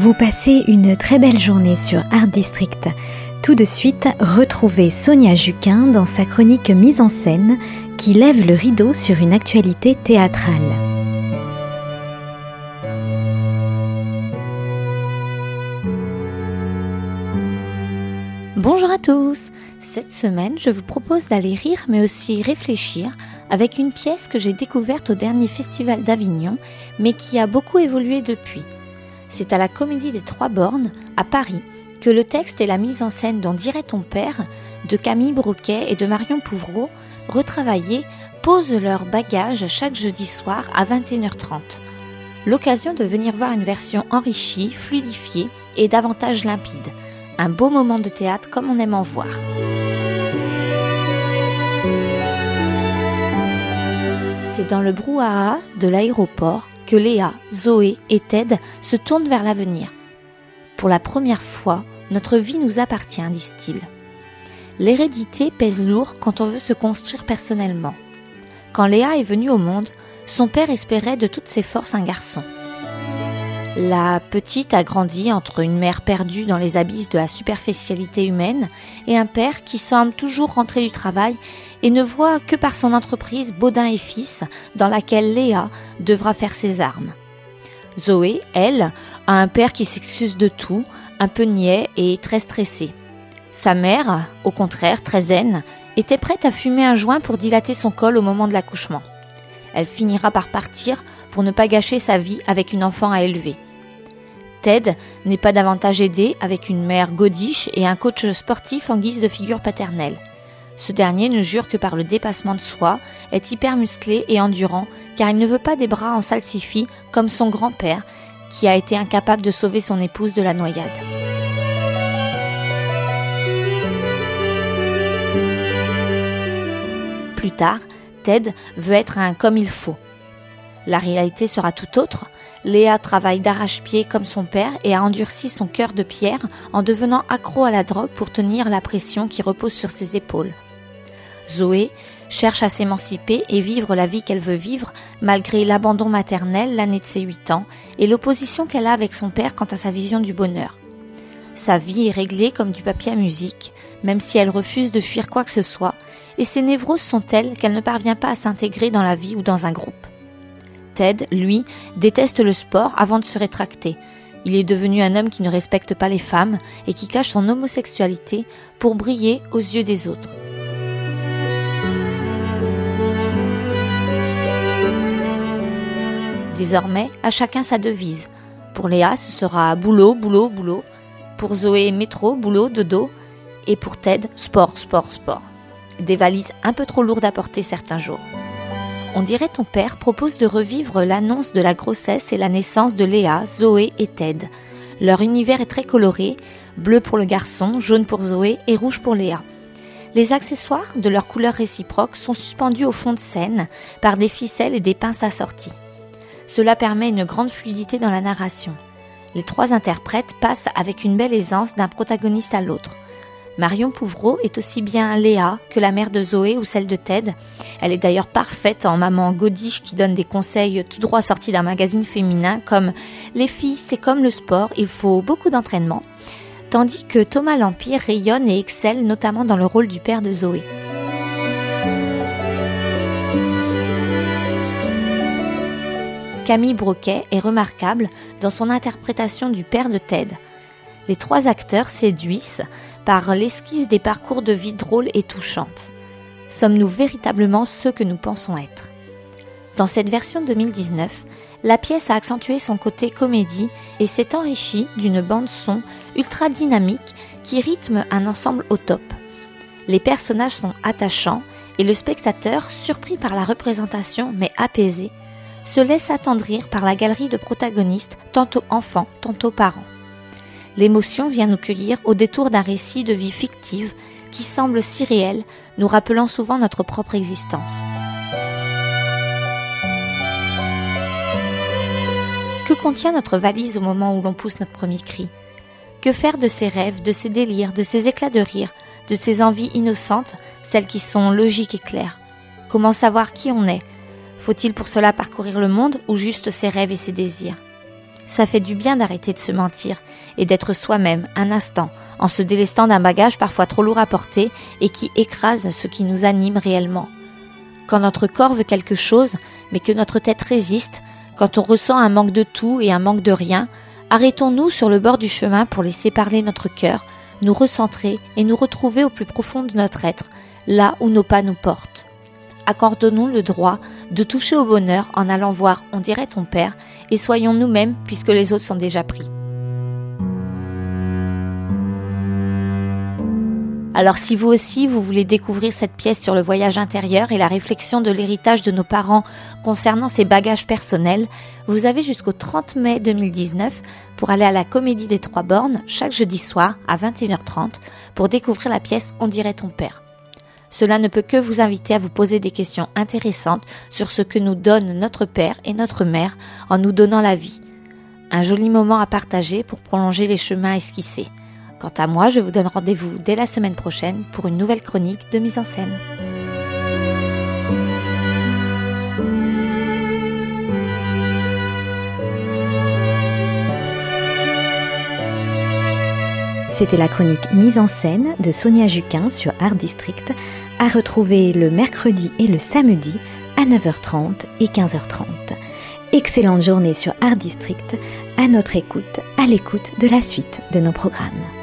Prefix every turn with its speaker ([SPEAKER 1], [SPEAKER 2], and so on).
[SPEAKER 1] Vous passez une très belle journée sur Art District. Tout de suite, retrouvez Sonia Juquin dans sa chronique mise en scène qui lève le rideau sur une actualité théâtrale.
[SPEAKER 2] Bonjour à tous Cette semaine, je vous propose d'aller rire mais aussi réfléchir avec une pièce que j'ai découverte au dernier festival d'Avignon mais qui a beaucoup évolué depuis. C'est à la Comédie des Trois Bornes, à Paris, que le texte et la mise en scène dont dirait ton père, de Camille Broquet et de Marion Pouvreau, retravaillés, posent leur bagage chaque jeudi soir à 21h30. L'occasion de venir voir une version enrichie, fluidifiée et davantage limpide. Un beau moment de théâtre comme on aime en voir. C'est dans le brouhaha de l'aéroport que Léa, Zoé et Ted se tournent vers l'avenir. Pour la première fois, notre vie nous appartient, disent-ils. L'hérédité pèse lourd quand on veut se construire personnellement. Quand Léa est venue au monde, son père espérait de toutes ses forces un garçon. La petite a grandi entre une mère perdue dans les abysses de la superficialité humaine et un père qui semble toujours rentrer du travail et ne voit que par son entreprise Baudin et Fils dans laquelle Léa devra faire ses armes. Zoé, elle, a un père qui s'excuse de tout, un peu niais et très stressé. Sa mère, au contraire, très zen, était prête à fumer un joint pour dilater son col au moment de l'accouchement. Elle finira par partir pour ne pas gâcher sa vie avec une enfant à élever. Ted n'est pas davantage aidé avec une mère godiche et un coach sportif en guise de figure paternelle. Ce dernier ne jure que par le dépassement de soi, est hyper musclé et endurant, car il ne veut pas des bras en salsifis comme son grand-père, qui a été incapable de sauver son épouse de la noyade. Plus tard, Ted veut être un comme il faut. La réalité sera tout autre. Léa travaille d'arrache-pied comme son père et a endurci son cœur de pierre en devenant accro à la drogue pour tenir la pression qui repose sur ses épaules. Zoé cherche à s'émanciper et vivre la vie qu'elle veut vivre malgré l'abandon maternel l'année de ses 8 ans et l'opposition qu'elle a avec son père quant à sa vision du bonheur. Sa vie est réglée comme du papier à musique, même si elle refuse de fuir quoi que ce soit, et ses névroses sont telles qu'elle ne parvient pas à s'intégrer dans la vie ou dans un groupe. Ted, lui, déteste le sport avant de se rétracter. Il est devenu un homme qui ne respecte pas les femmes et qui cache son homosexualité pour briller aux yeux des autres. Désormais, à chacun sa devise. Pour Léa, ce sera boulot, boulot, boulot. Pour Zoé, métro, boulot, dodo. Et pour Ted, sport, sport, sport. Des valises un peu trop lourdes à porter certains jours. On dirait ton père propose de revivre l'annonce de la grossesse et la naissance de Léa, Zoé et Ted. Leur univers est très coloré, bleu pour le garçon, jaune pour Zoé et rouge pour Léa. Les accessoires de leurs couleurs réciproques sont suspendus au fond de scène par des ficelles et des pinces assorties. Cela permet une grande fluidité dans la narration. Les trois interprètes passent avec une belle aisance d'un protagoniste à l'autre. Marion Pouvreau est aussi bien Léa que la mère de Zoé ou celle de Ted. Elle est d'ailleurs parfaite en maman godiche qui donne des conseils tout droit sortis d'un magazine féminin comme Les filles, c'est comme le sport, il faut beaucoup d'entraînement. Tandis que Thomas L'Empire rayonne et excelle notamment dans le rôle du père de Zoé. Camille Broquet est remarquable dans son interprétation du père de Ted. Les trois acteurs séduisent par l'esquisse des parcours de vie drôles et touchantes. Sommes-nous véritablement ceux que nous pensons être? Dans cette version 2019, la pièce a accentué son côté comédie et s'est enrichie d'une bande son ultra dynamique qui rythme un ensemble au top. Les personnages sont attachants et le spectateur, surpris par la représentation mais apaisé, se laisse attendrir par la galerie de protagonistes, tantôt enfants, tantôt parents. L'émotion vient nous cueillir au détour d'un récit de vie fictive qui semble si réel, nous rappelant souvent notre propre existence. Que contient notre valise au moment où l'on pousse notre premier cri? Que faire de ses rêves, de ses délires, de ses éclats de rire, de ses envies innocentes, celles qui sont logiques et claires? Comment savoir qui on est? Faut-il pour cela parcourir le monde ou juste ses rêves et ses désirs? Ça fait du bien d'arrêter de se mentir et d'être soi-même un instant en se délestant d'un bagage parfois trop lourd à porter et qui écrase ce qui nous anime réellement. Quand notre corps veut quelque chose, mais que notre tête résiste, quand on ressent un manque de tout et un manque de rien, arrêtons-nous sur le bord du chemin pour laisser parler notre cœur, nous recentrer et nous retrouver au plus profond de notre être, là où nos pas nous portent. Accordons-nous le droit de toucher au bonheur en allant voir, on dirait ton père, et soyons nous-mêmes puisque les autres sont déjà pris. Alors si vous aussi, vous voulez découvrir cette pièce sur le voyage intérieur et la réflexion de l'héritage de nos parents concernant ces bagages personnels, vous avez jusqu'au 30 mai 2019 pour aller à la Comédie des Trois Bornes chaque jeudi soir à 21h30 pour découvrir la pièce On dirait ton père. Cela ne peut que vous inviter à vous poser des questions intéressantes sur ce que nous donne notre père et notre mère en nous donnant la vie. Un joli moment à partager pour prolonger les chemins esquissés. Quant à moi, je vous donne rendez-vous dès la semaine prochaine pour une nouvelle chronique de mise en scène.
[SPEAKER 1] C'était la chronique mise en scène de Sonia Juquin sur Art District, à retrouver le mercredi et le samedi à 9h30 et 15h30. Excellente journée sur Art District, à notre écoute, à l'écoute de la suite de nos programmes.